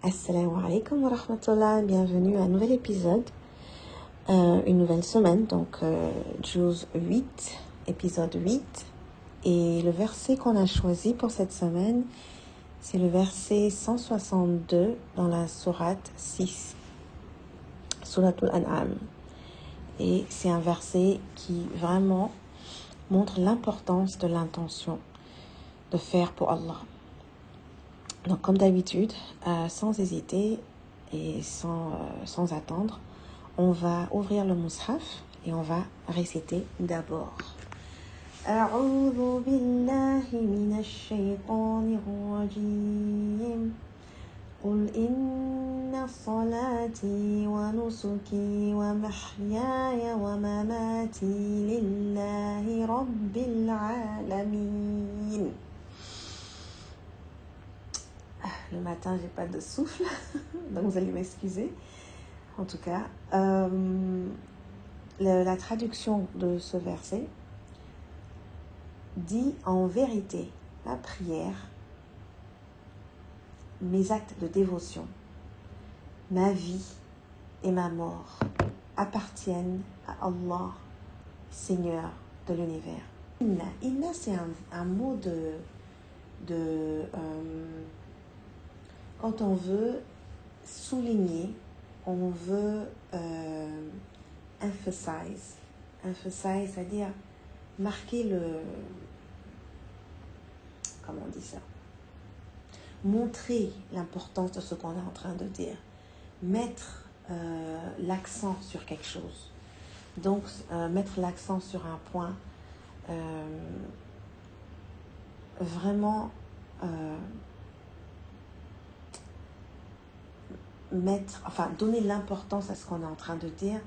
Assalamu alaikum wa rahmatullah, bienvenue à un nouvel épisode, euh, une nouvelle semaine, donc euh, Juz 8, épisode 8. Et le verset qu'on a choisi pour cette semaine, c'est le verset 162 dans la sourate 6, Suratul An'am. Et c'est un verset qui vraiment montre l'importance de l'intention de faire pour Allah. Donc comme d'habitude, euh, sans hésiter et sans, euh, sans attendre, on va ouvrir le mushaf et on va réciter d'abord. أعوذ بالله من الشيطان الرجيم قل إن صلاتي ونسكي ومحياي ومماتي لله رب العالمين le matin, j'ai pas de souffle, donc vous allez m'excuser. En tout cas, euh, la traduction de ce verset, dit en vérité ma prière, mes actes de dévotion, ma vie et ma mort appartiennent à Allah, Seigneur de l'univers. Inna, inna c'est un, un, mot de, de euh, quand on veut souligner, on veut euh, emphasize, emphasize, c'est-à-dire marquer le, comment on dit ça? Montrer l'importance de ce qu'on est en train de dire. Mettre euh, l'accent sur quelque chose. Donc, euh, mettre l'accent sur un point. Vraiment mettre, enfin, donner l'importance à ce qu'on est en train de dire.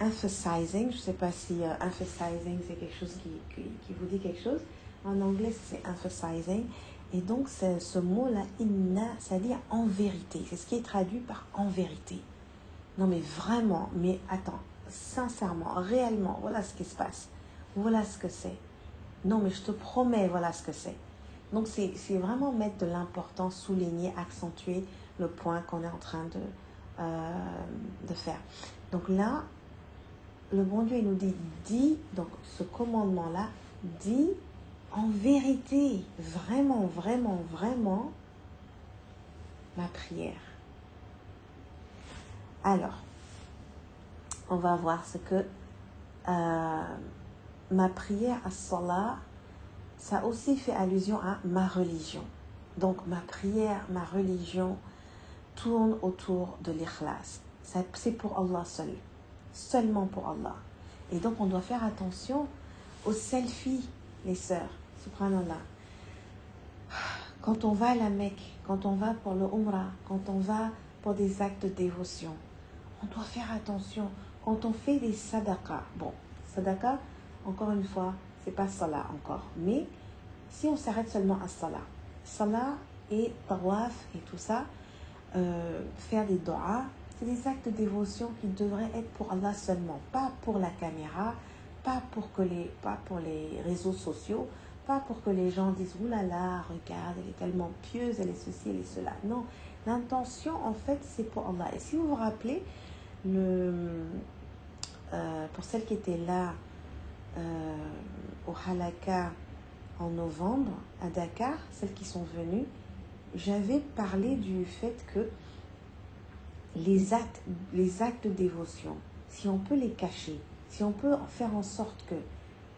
Emphasizing, je ne sais pas si emphasizing c'est quelque chose qui, qui, vous dit quelque chose. En anglais, c'est emphasizing. Et donc, ce mot-là, inna, c'est-à-dire en vérité. C'est ce qui est traduit par en vérité. Non, mais vraiment, mais attends, sincèrement, réellement, voilà ce qui se passe. Voilà ce que c'est. Non, mais je te promets, voilà ce que c'est. Donc, c'est vraiment mettre de l'importance, souligner, accentuer le point qu'on est en train de, euh, de faire. Donc là, le bon Dieu, il nous dit, dis, donc ce commandement-là, dis en vérité, vraiment, vraiment, vraiment, ma prière. Alors, on va voir ce que euh, ma prière à Salah, ça aussi fait allusion à ma religion. Donc ma prière, ma religion tourne autour de l'ikhlas. C'est pour Allah seul, seulement pour Allah. Et donc on doit faire attention aux selfies les sœurs, subhanallah. Quand on va à la Mecque, quand on va pour le Umrah, quand on va pour des actes de dévotion, on doit faire attention. Quand on fait des sadaqas, bon, sadaqa, encore une fois, c'est pas salah encore. Mais si on s'arrête seulement à salah, salah et tawaf et tout ça, euh, faire des doigts, c'est des actes de dévotion qui devraient être pour Allah seulement, pas pour la caméra, pas pour, que les, pas pour les réseaux sociaux, pas pour que les gens disent Ouh là là, regarde, elle est tellement pieuse, elle est ceci, elle est cela. Non, l'intention en fait c'est pour Allah. Et si vous vous rappelez, le, euh, pour celles qui étaient là euh, au Halaka en novembre à Dakar, celles qui sont venues, j'avais parlé du fait que les actes, les actes de dévotion, si on peut les cacher, si on peut faire en sorte que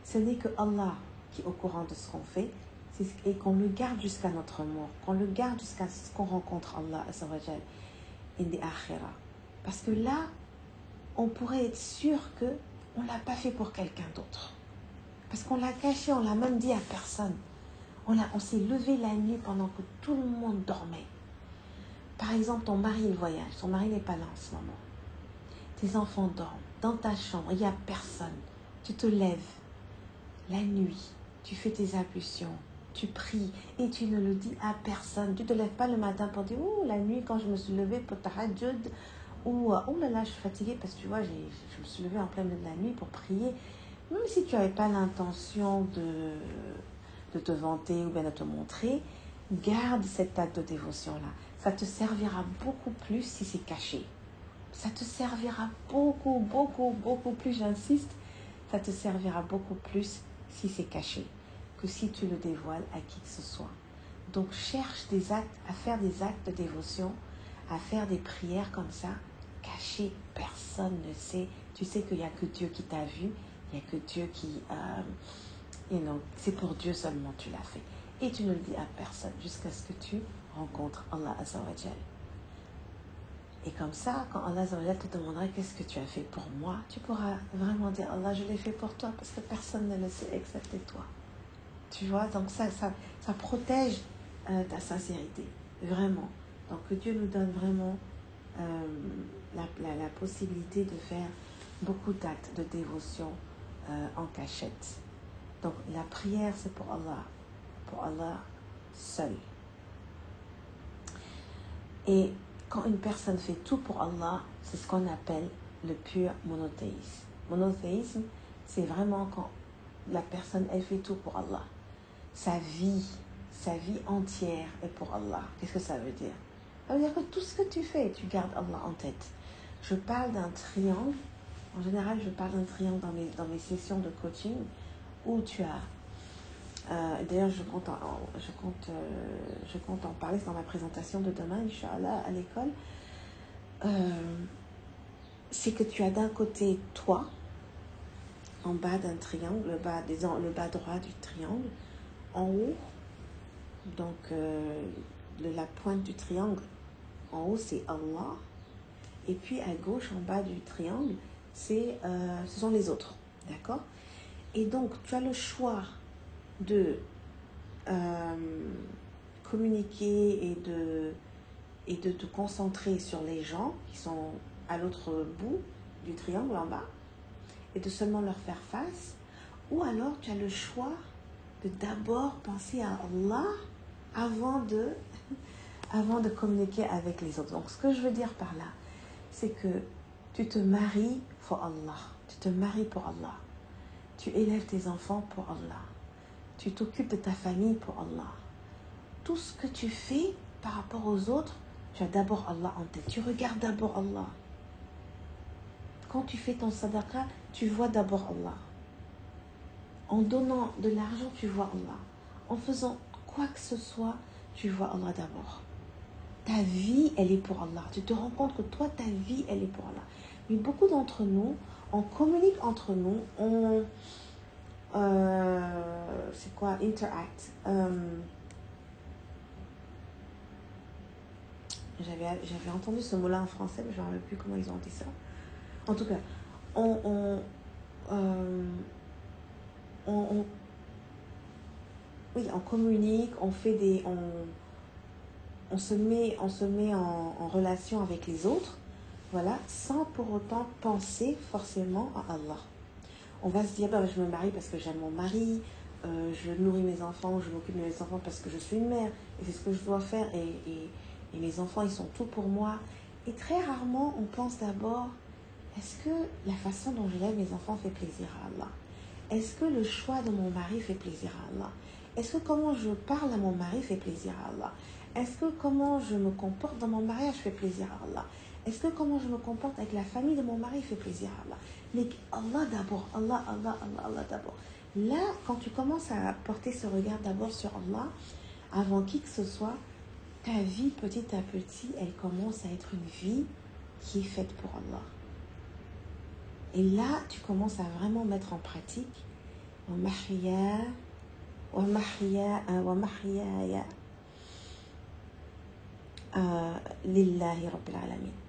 ce n'est que Allah qui est au courant de ce qu'on fait, et qu'on le garde jusqu'à notre mort, qu'on le garde jusqu'à ce qu'on rencontre Allah. Parce que là, on pourrait être sûr que on l'a pas fait pour quelqu'un d'autre. Parce qu'on l'a caché, on l'a même dit à personne. On, on s'est levé la nuit pendant que tout le monde dormait. Par exemple, ton mari il voyage, ton mari n'est pas là en ce moment. Tes enfants dorment dans ta chambre, il n'y a personne. Tu te lèves la nuit, tu fais tes ablutions, tu pries et tu ne le dis à personne. Tu ne te lèves pas le matin pour dire Oh, la nuit, quand je me suis levée pour tahajjud, ou Oh là là, je suis fatiguée parce que tu vois, je me suis levée en plein la nuit pour prier. Même si tu n'avais pas l'intention de, de te vanter ou bien de te montrer, garde cet acte de dévotion-là. Ça te servira beaucoup plus si c'est caché. Ça te servira beaucoup, beaucoup, beaucoup plus, j'insiste, ça te servira beaucoup plus si c'est caché que si tu le dévoiles à qui que ce soit. Donc cherche des actes, à faire des actes de dévotion, à faire des prières comme ça, cachées, personne ne sait. Tu sais qu'il n'y a que Dieu qui t'a vu, il n'y a que Dieu qui... Euh, c'est pour Dieu seulement tu l'as fait. Et tu ne le dis à personne jusqu'à ce que tu rencontres Allah Azzawajal. Et comme ça, quand Allah Azzawajal te demandera qu'est-ce que tu as fait pour moi, tu pourras vraiment dire Allah, je l'ai fait pour toi parce que personne ne le sait excepté toi. Tu vois, donc ça, ça, ça protège euh, ta sincérité, vraiment. Donc Dieu nous donne vraiment euh, la, la, possibilité de faire beaucoup d'actes de dévotion euh, en cachette. Donc la prière, c'est pour Allah, pour Allah seul. Et quand une personne fait tout pour Allah, c'est ce qu'on appelle le pur monothéisme. Monothéisme, c'est vraiment quand la personne, elle fait tout pour Allah sa vie, sa vie entière est pour Allah. Qu'est-ce que ça veut dire? Ça veut dire que tout ce que tu fais, tu gardes Allah en tête. Je parle d'un triangle. En général, je parle d'un triangle dans mes, dans mes sessions de coaching où tu as. Euh, d'ailleurs, je compte, en, je, compte, euh, parler dans ma présentation de demain, Inch'Allah, à l'école. Euh, c'est que tu as d'un côté toi, en bas d'un triangle, le bas, droit du triangle, en haut, donc euh, la pointe du triangle, en haut c'est Allah. Et puis à gauche, en bas du triangle, c'est, ce sont les autres. D'accord? Et donc tu as le choix de euh, communiquer et de, te concentrer sur les gens qui sont à l'autre bout du triangle en bas et de seulement leur faire face. Ou alors tu as le choix de d'abord penser à Allah avant de, avant de communiquer avec les autres. Donc ce que je veux dire par là, c'est que tu te maries pour Allah. Tu te maries pour Allah. Tu élèves tes enfants pour Allah. Tu t'occupes de ta famille pour Allah. Tout ce que tu fais par rapport aux autres, tu as d'abord Allah en tête. Tu regardes d'abord Allah. Quand tu fais ton sadaqa, tu vois d'abord Allah. En donnant de l'argent, tu vois Allah. En faisant quoi que ce soit, tu vois Allah d'abord. Ta vie, elle est pour Allah. Tu te rends compte que toi, ta vie, elle est pour Allah. Mais beaucoup d'entre nous, on communique entre nous, on... Euh, c'est quoi Interact. Euh, j'avais entendu ce mot-là en français, mais je ne me rappelle plus comment ils ont dit ça. En tout cas, on, euh, oui, on communique, on fait des, on se met en, relation avec les autres, voilà, sans pour autant penser forcément à Allah. On va se dire, bah, je me marie parce que j'aime mon mari, euh, je nourris mes enfants, je m'occupe de mes enfants parce que je suis une mère, et c'est ce que je dois faire, et, et, mes enfants, ils sont tout pour moi. Et très rarement, on pense d'abord, est-ce que la façon dont j'élève mes enfants fait plaisir à Allah? Est-ce que le choix de mon mari fait plaisir à Allah? Est-ce que comment je parle à mon mari fait plaisir à Allah? Est-ce que comment je me comporte dans mon mariage fait plaisir à Allah? Est-ce que comment je me comporte avec la famille de mon mari fait plaisir à Allah? Mais Allah d'abord, Allah, Allah, Allah, Allah d'abord. Là, quand tu commences à porter ce regard d'abord sur Allah, avant qui que ce soit, ta vie petit à petit, elle commence à être une vie qui est faite pour Allah. Et là, tu commences à vraiment mettre en pratique euh, lillahi rabbil alamin.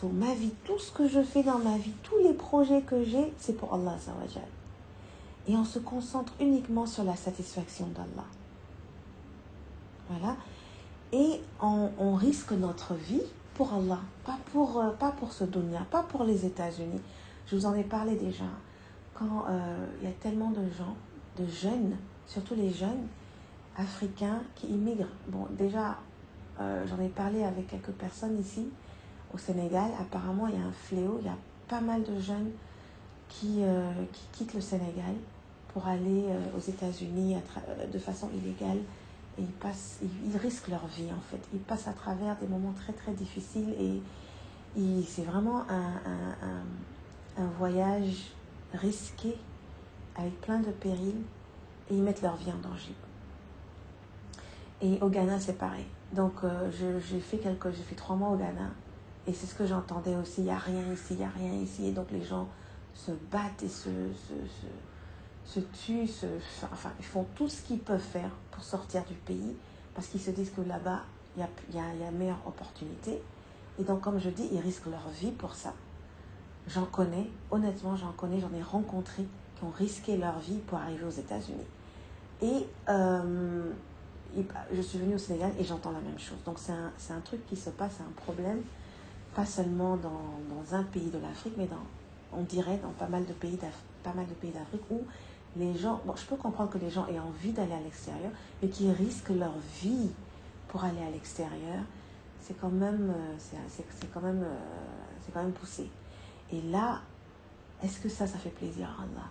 So, ma vie, tout ce que je fais dans ma vie, tous les projets que j'ai, c'est pour Allah Et on se concentre uniquement sur la satisfaction d'Allah. Voilà. Et on, risque notre vie pour Allah, pas pour, euh, pas pour ce dunya, pas pour les États-Unis. Je vous en ai parlé déjà. Quand euh, il y a tellement de gens, de jeunes, surtout les jeunes africains qui immigrent. Bon, déjà, euh, j'en ai parlé avec quelques personnes ici au Sénégal. Apparemment, il y a un fléau. Il y a pas mal de jeunes qui, euh, qui quittent le Sénégal pour aller euh, aux États-Unis de façon illégale. Et ils, passent, ils, risquent leur vie en fait. Ils passent à travers des moments très très difficiles et, c'est vraiment un, un, un, voyage risqué avec plein de périls et ils mettent leur vie en danger. Et au Ghana, c'est pareil. Donc, euh, j'ai fait quelques, j'ai fait trois mois au Ghana et c'est ce que j'entendais aussi. Il n'y a rien ici, il n'y a rien ici. Et donc, les gens se battent et se, se, se, tuent, se, enfin, ils font tout ce qu'ils peuvent faire pour sortir du pays parce qu'ils se disent que là-bas, il y a, y, a, y a meilleure opportunité. Et donc, comme je dis, ils risquent leur vie pour ça. J'en connais, honnêtement, j'en connais, j'en ai rencontré qui ont risqué leur vie pour arriver aux États-Unis. Et euh, je suis venue au Sénégal et j'entends la même chose. Donc, c'est un, un, truc qui se passe, c'est un problème, pas seulement dans, dans un pays de l'Afrique, mais dans, on dirait, dans pas mal de pays d'Afrique où les gens, bon, je peux comprendre que les gens aient envie d'aller à l'extérieur, mais qui risquent leur vie pour aller à l'extérieur, c'est quand même, c'est quand c'est quand même poussé. Et là, est-ce que ça, ça fait plaisir à Allah?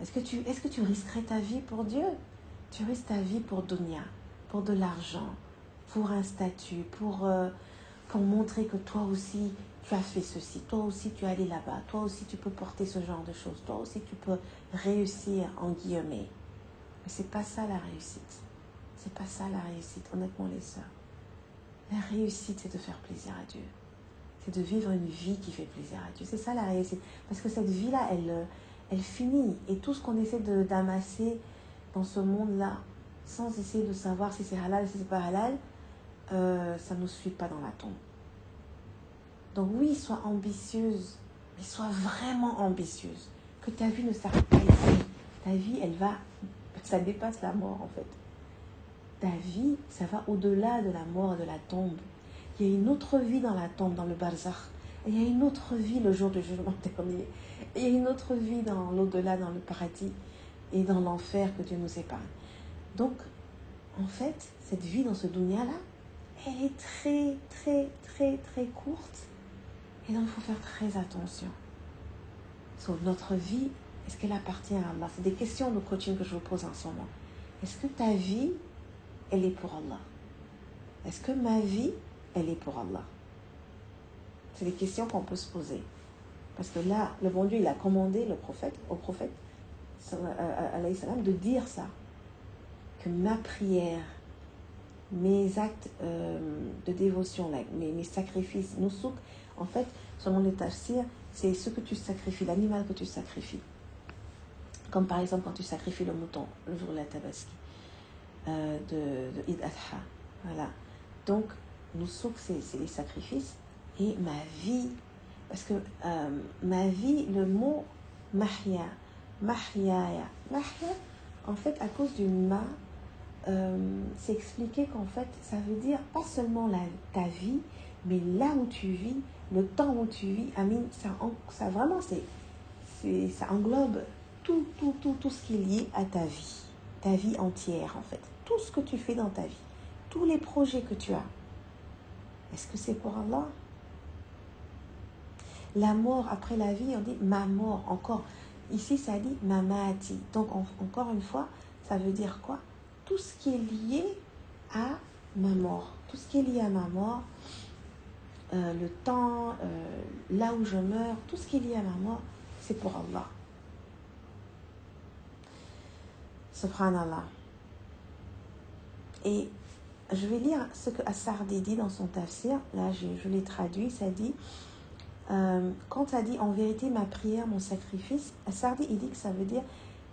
Est-ce que tu, est-ce que tu risquerais ta vie pour Dieu? Tu risques ta vie pour dunya, pour de l'argent, pour un statut, pour, euh, pour montrer que toi aussi, tu as fait ceci, toi aussi tu es allé là-bas, toi aussi tu peux porter ce genre de choses, toi aussi tu peux réussir en guillemets. Mais c'est pas ça la réussite. C'est pas ça la réussite, honnêtement les sœurs. La réussite, c'est de faire plaisir à Dieu. C'est de vivre une vie qui fait plaisir à Dieu. C'est ça la réussite. Parce que cette vie-là, elle, elle finit. Et tout ce qu'on essaie d'amasser dans ce monde-là, sans essayer de savoir si c'est halal, si c'est pas halal, euh, ça ne nous suit pas dans la tombe. Donc oui, sois ambitieuse, mais sois vraiment ambitieuse. Que ta vie ne s'arrête pas ici. Ta vie, elle va, ça dépasse la mort en fait. Ta vie, ça va au-delà de la mort et de la tombe. Il y a une autre vie dans la tombe, dans le barzakh. Il y a une autre vie le jour du jugement dernier. Il y a une autre vie dans l'au-delà, dans le paradis et dans l'enfer que Dieu nous épargne. Donc, en fait, cette vie dans ce dunya-là, elle est très, très, très, très courte. Et donc, il faut faire très attention. Sur notre vie, est-ce qu'elle appartient à Allah? C'est des questions de coaching que je vous pose en ce moment. Est-ce que ta vie, elle est pour Allah? Est-ce que ma vie, elle est pour Allah? C'est des questions qu'on peut se poser. Parce que là, le bon Dieu, il a commandé le prophète, au prophète, de dire ça. Que ma prière, mes actes euh, de dévotion, là, mes, sacrifices, nusuk, en fait, selon les tafsirs, c'est ce que tu sacrifies, l'animal que tu sacrifies. Comme par exemple quand tu sacrifies le mouton le jour de la tabaski, euh, de, de. Voilà. Donc, nusuk, c'est les sacrifices. Et ma vie, parce que euh, ma vie, le mot mahya, mahyaya, mahya, en fait, à cause du ma, euh, c'est expliqué qu'en fait, ça veut dire pas seulement ta vie, mais là où tu vis, le temps où tu vis, Amine, ça, ça vraiment, c'est, ça englobe tout, tout, tout, tout ce qui est lié à ta vie, ta vie entière en fait, tout ce que tu fais dans ta vie, tous les projets que tu as. Est-ce que c'est pour Allah? La mort après la vie, on dit ma mort, encore. Ici, ça dit mamati. Donc, on, encore une fois, ça veut dire quoi? Tout ce qui est lié à ma mort. Tout ce qui est lié à ma mort, euh, le temps, euh, là où je meurs, tout ce qui est lié à ma mort, c'est pour Allah. Subhanallah. Et je vais lire ce que Assardi dit dans son tafsir. Là, je, l'ai traduit. Ça dit euh, quand ça dit en vérité ma prière, mon sacrifice, Assardi il dit que ça veut dire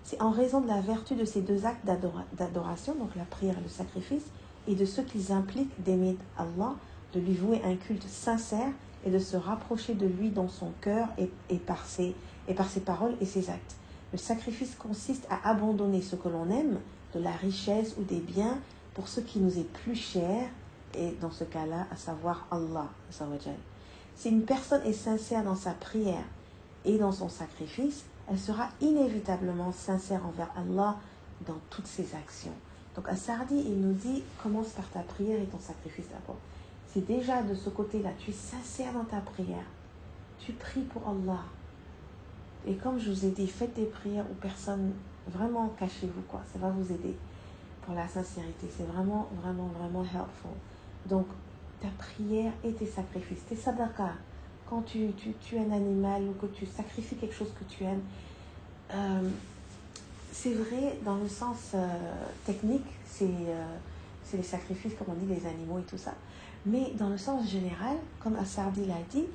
c'est en raison de la vertu de ces deux actes d'adoration, donc la prière et le sacrifice, et de ce qu'ils impliquent d'aimer Allah, de lui vouer un culte sincère et de se rapprocher de lui dans son cœur et, par ses, et par ses paroles et ses actes. Le sacrifice consiste à abandonner ce que l'on aime, de la richesse ou des biens, pour ce qui nous est plus cher, et dans ce cas-là, à savoir Allah. Si une personne est sincère dans sa prière et dans son sacrifice, elle sera inévitablement sincère envers Allah dans toutes ses actions. Donc Sardi, il nous dit, commence par ta prière et ton sacrifice d'abord. Si déjà de ce côté-là, tu es sincère dans ta prière, tu pries pour Allah. Et comme je vous ai dit, faites des prières où personne, vraiment cachez-vous quoi, ça va vous aider pour la sincérité. C'est vraiment, vraiment, vraiment helpful. Donc, ta prière et tes sacrifices, tes sadaqas, quand tu, tu tues un animal ou que tu sacrifies quelque chose que tu aimes, euh, c'est vrai dans le sens euh, technique, c'est euh, les sacrifices, comme on dit, les animaux et tout ça. Mais dans le sens général, comme Assardi l'a dit,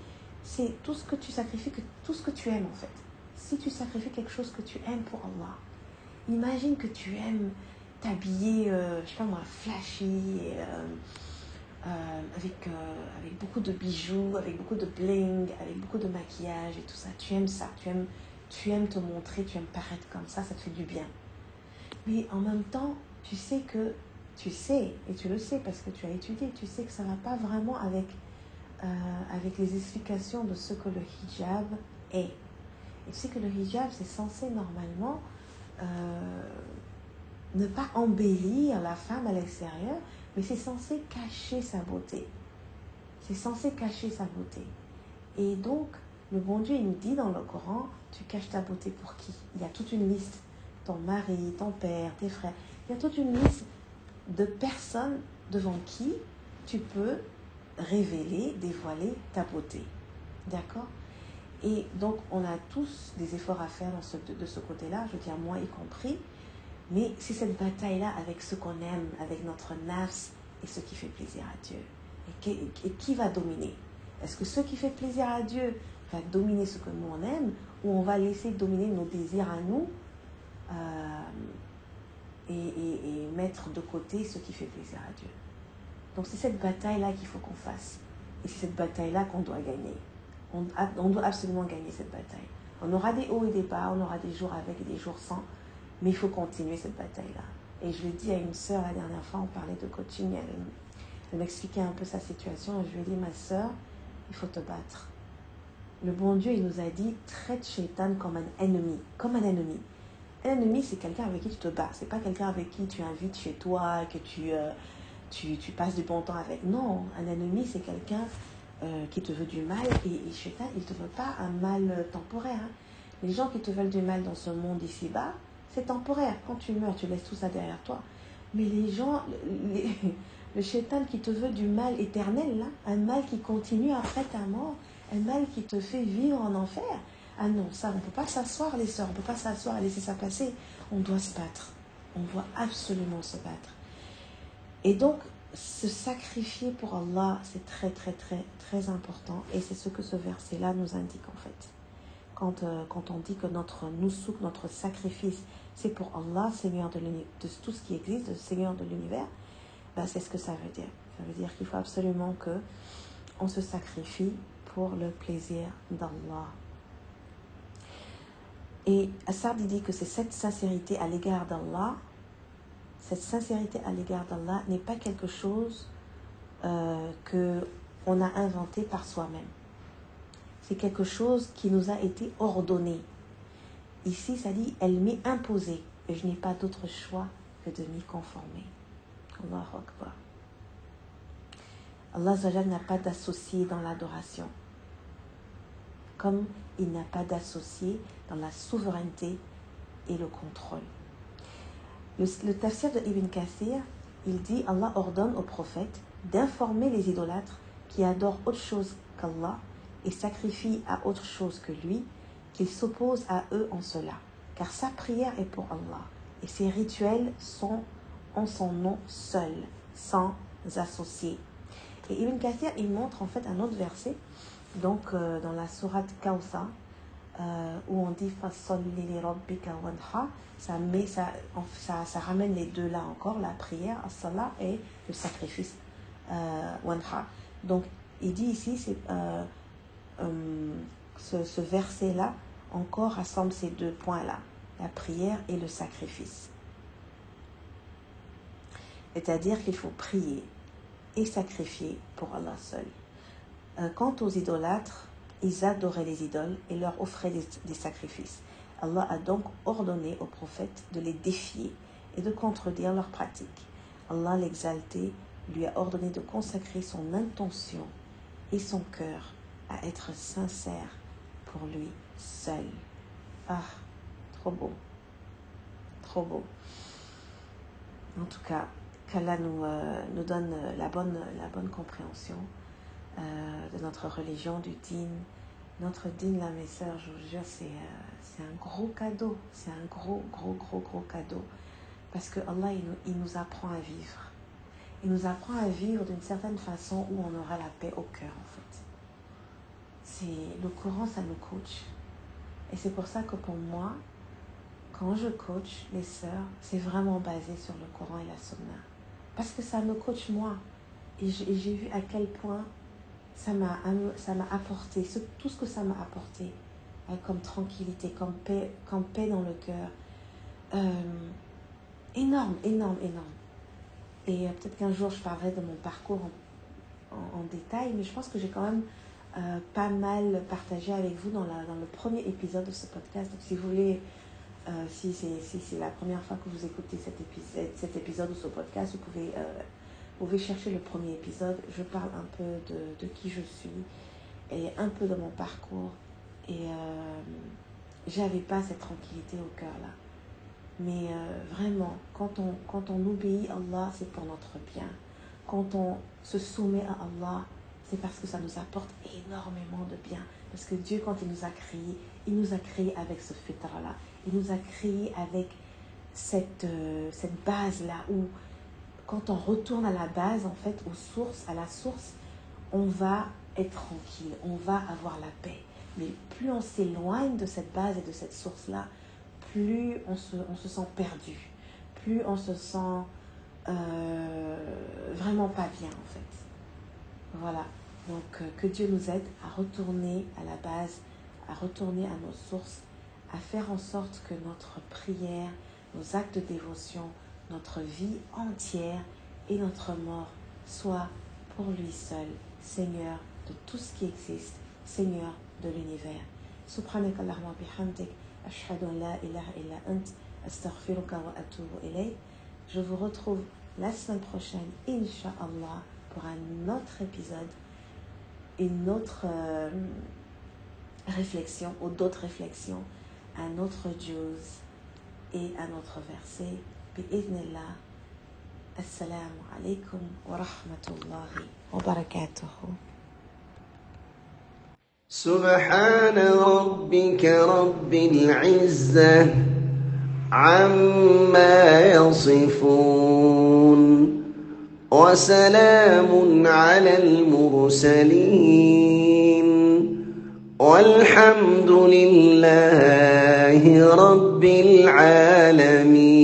c'est tout ce que tu sacrifies, tout ce que tu aimes en fait. Si tu sacrifies quelque chose que tu aimes pour Allah, imagine que tu aimes t'habiller, je sais pas moi, flashy, euh, euh, avec, euh, avec beaucoup de bijoux, avec beaucoup de bling, avec beaucoup de maquillage et tout ça. Tu aimes ça, tu aimes, tu aimes te montrer, tu aimes paraître comme ça, ça te fait du bien. Mais en même temps, tu sais que, tu sais, et tu le sais parce que tu as étudié, tu sais que ça ne va pas vraiment avec, euh, avec les explications de ce que le hijab est. Et tu sais que le hijab, c'est censé normalement ne pas embellir la femme à l'extérieur, mais c'est censé cacher sa beauté. C'est censé cacher sa beauté. Et donc, le bon Dieu, il nous dit dans le Coran, tu caches ta beauté pour qui? Il y a toute une liste. Ton mari, ton père, tes frères. Il y a toute une liste de personnes devant qui tu peux révéler, dévoiler ta beauté. D'accord? Et donc, on a tous des efforts à faire dans ce, de, de ce côté-là, je veux dire, moi y compris. Mais c'est cette bataille-là avec ce qu'on aime, avec notre nafs et ce qui fait plaisir à Dieu. Et qui, va dominer? Est-ce que ce qui fait plaisir à Dieu va dominer ce que nous on aime ou on va laisser dominer nos désirs à nous euh, et, mettre de côté ce qui fait plaisir à Dieu? Donc c'est cette bataille-là qu'il faut qu'on fasse. Et c'est cette bataille-là qu'on doit gagner. On, on doit absolument gagner cette bataille. On aura des hauts et des bas, on aura des jours avec et des jours sans. Mais il faut continuer cette bataille-là. Et je l'ai dit à une sœur la dernière fois, on parlait de coaching, elle, m'expliquait un peu sa situation. Et je lui ai dit, ma sœur, il faut te battre. Le bon Dieu, il nous a dit, traite Shaitan comme un ennemi. Comme un ennemi. Un ennemi, c'est quelqu'un avec qui tu te bats. C'est pas quelqu'un avec qui tu invites chez toi, que tu, euh, tu, tu, passes du bon temps avec. Non, un ennemi, c'est quelqu'un euh, qui te veut du mal. Et, et Shaitan, il te veut pas un mal temporaire. Hein. Les gens qui te veulent du mal dans ce monde ici-bas, c'est temporaire. Quand tu meurs, tu laisses tout ça derrière toi. Mais les gens, les, le chétan qui te veut du mal éternel, là, un mal qui continue après ta mort, un mal qui te fait vivre en enfer. Ah non, ça, on ne peut pas s'asseoir, les sœurs, on ne peut pas s'asseoir et laisser ça passer. On doit se battre. On doit absolument se battre. Et donc, se sacrifier pour Allah, c'est très, très, très, très important. Et c'est ce que ce verset-là nous indique en fait. Quand, euh, quand on dit que notre nusuk, notre sacrifice, c'est pour Allah, Seigneur de, tout ce qui existe, Seigneur de l'univers, ben c'est ce que ça veut dire. Ça veut dire qu'il faut absolument que on se sacrifie pour le plaisir d'Allah. Et Assad dit que c'est cette sincérité à l'égard d'Allah, cette sincérité à l'égard d'Allah n'est pas quelque chose euh, que on a inventé par soi-même. C'est quelque chose qui nous a été ordonné. Ici, ça dit, elle m'est imposée et je n'ai pas d'autre choix que de m'y conformer. Allah Akbar. Allah n'a pas d'associé dans l'adoration, comme il n'a pas d'associé dans la souveraineté et le contrôle. Le, tafsir de Ibn Kathir, il dit Allah ordonne au prophète d'informer les idolâtres qui adorent autre chose qu'Allah et sacrifie à autre chose que lui, qu'il s'oppose à eux en cela, car sa prière est pour Allah, et ses rituels sont en son nom seul, sans associés. Et Ibn Kathir, il montre en fait un autre verset, donc euh, dans la sourate Kausa, euh, où on dit ça, met, ça, ça, ramène les deux là encore, la prière, as-salah et le sacrifice, euh, wanha. Donc il dit ici, c'est, euh, ce, ce verset-là encore rassemble ces deux points-là, la prière et le sacrifice. C'est-à-dire qu'il faut prier et sacrifier pour Allah seul. Euh, quant aux idolâtres, ils adoraient les idoles et leur offraient des, sacrifices. Allah a donc ordonné aux prophètes de les défier et de contredire leurs pratiques. Allah l'exalté lui a ordonné de consacrer son intention et son cœur à être sincère pour lui seul. Ah, trop beau. Trop beau. En tout cas, qu'Allah nous, euh, nous donne la bonne, la bonne compréhension euh, de notre religion, du din. Notre din, là, mes sœurs, je vous jure, c'est euh, c'est un gros cadeau. C'est un gros, gros, gros, gros cadeau. Parce que Allah, il nous, il nous apprend à vivre. Il nous apprend à vivre d'une certaine façon où on aura la paix au cœur, en fait. C'est le Coran, ça nous coach. Et c'est pour ça que pour moi, quand je coach les sœurs, c'est vraiment basé sur le Coran et la Sunna. Parce que ça me coach moi. Et j'ai vu à quel point ça m'a apporté, tout ce que ça m'a apporté, euh, comme tranquillité, comme paix, comme paix dans le cœur. Euh, énorme, énorme, énorme. Et euh, peut-être qu'un jour je parlerai de mon parcours en détail, mais je pense que j'ai quand même euh, pas mal partagé avec vous dans, la, dans le premier épisode de ce podcast. Donc si vous voulez, euh, si c'est si la première fois que vous écoutez cet épisode, cet épisode ou ce podcast, vous pouvez, euh, vous pouvez chercher le premier épisode. Je parle un peu de, de qui je suis et un peu de mon parcours. Et j'avais pas cette tranquillité au cœur là. Mais vraiment, quand on, quand on obéit à Allah, c'est pour notre bien. Quand on se soumet à Allah, c'est parce que ça nous apporte énormément de bien. Parce que Dieu, quand il nous a créés, il nous a créés avec ce fitra-là. Il nous a créés avec cette, euh, cette base-là où, quand on retourne à la base, en fait, aux sources, à la source, on va être tranquille, on va avoir la paix. Mais plus on s'éloigne de cette base et de cette source-là, plus on se, on se sent perdu, plus on se sent euh, vraiment pas bien en fait. Voilà, donc euh, que Dieu nous aide à retourner à la base, à retourner à nos sources, à faire en sorte que notre prière, nos actes de dévotion, notre vie entière et notre mort soient pour lui seul, Seigneur de tout ce qui existe, Seigneur de l'univers. سبحانك اللهم وبحمدك أشهد أن لا إله إلا أنت أستغفرك وأتوب إليك Je vous retrouve la semaine prochaine, Inch'Allah, pour un autre épisode, une autre euh, réflexion, ou d'autres réflexions, un autre juice et un autre verset. Bi'idhnillah. Assalamu alaikum wa rahmatullahi wa barakatuhu. سبحان ربك رب العزة عما يصفون وسلام على المرسلين. والحمد لله رب العالمين.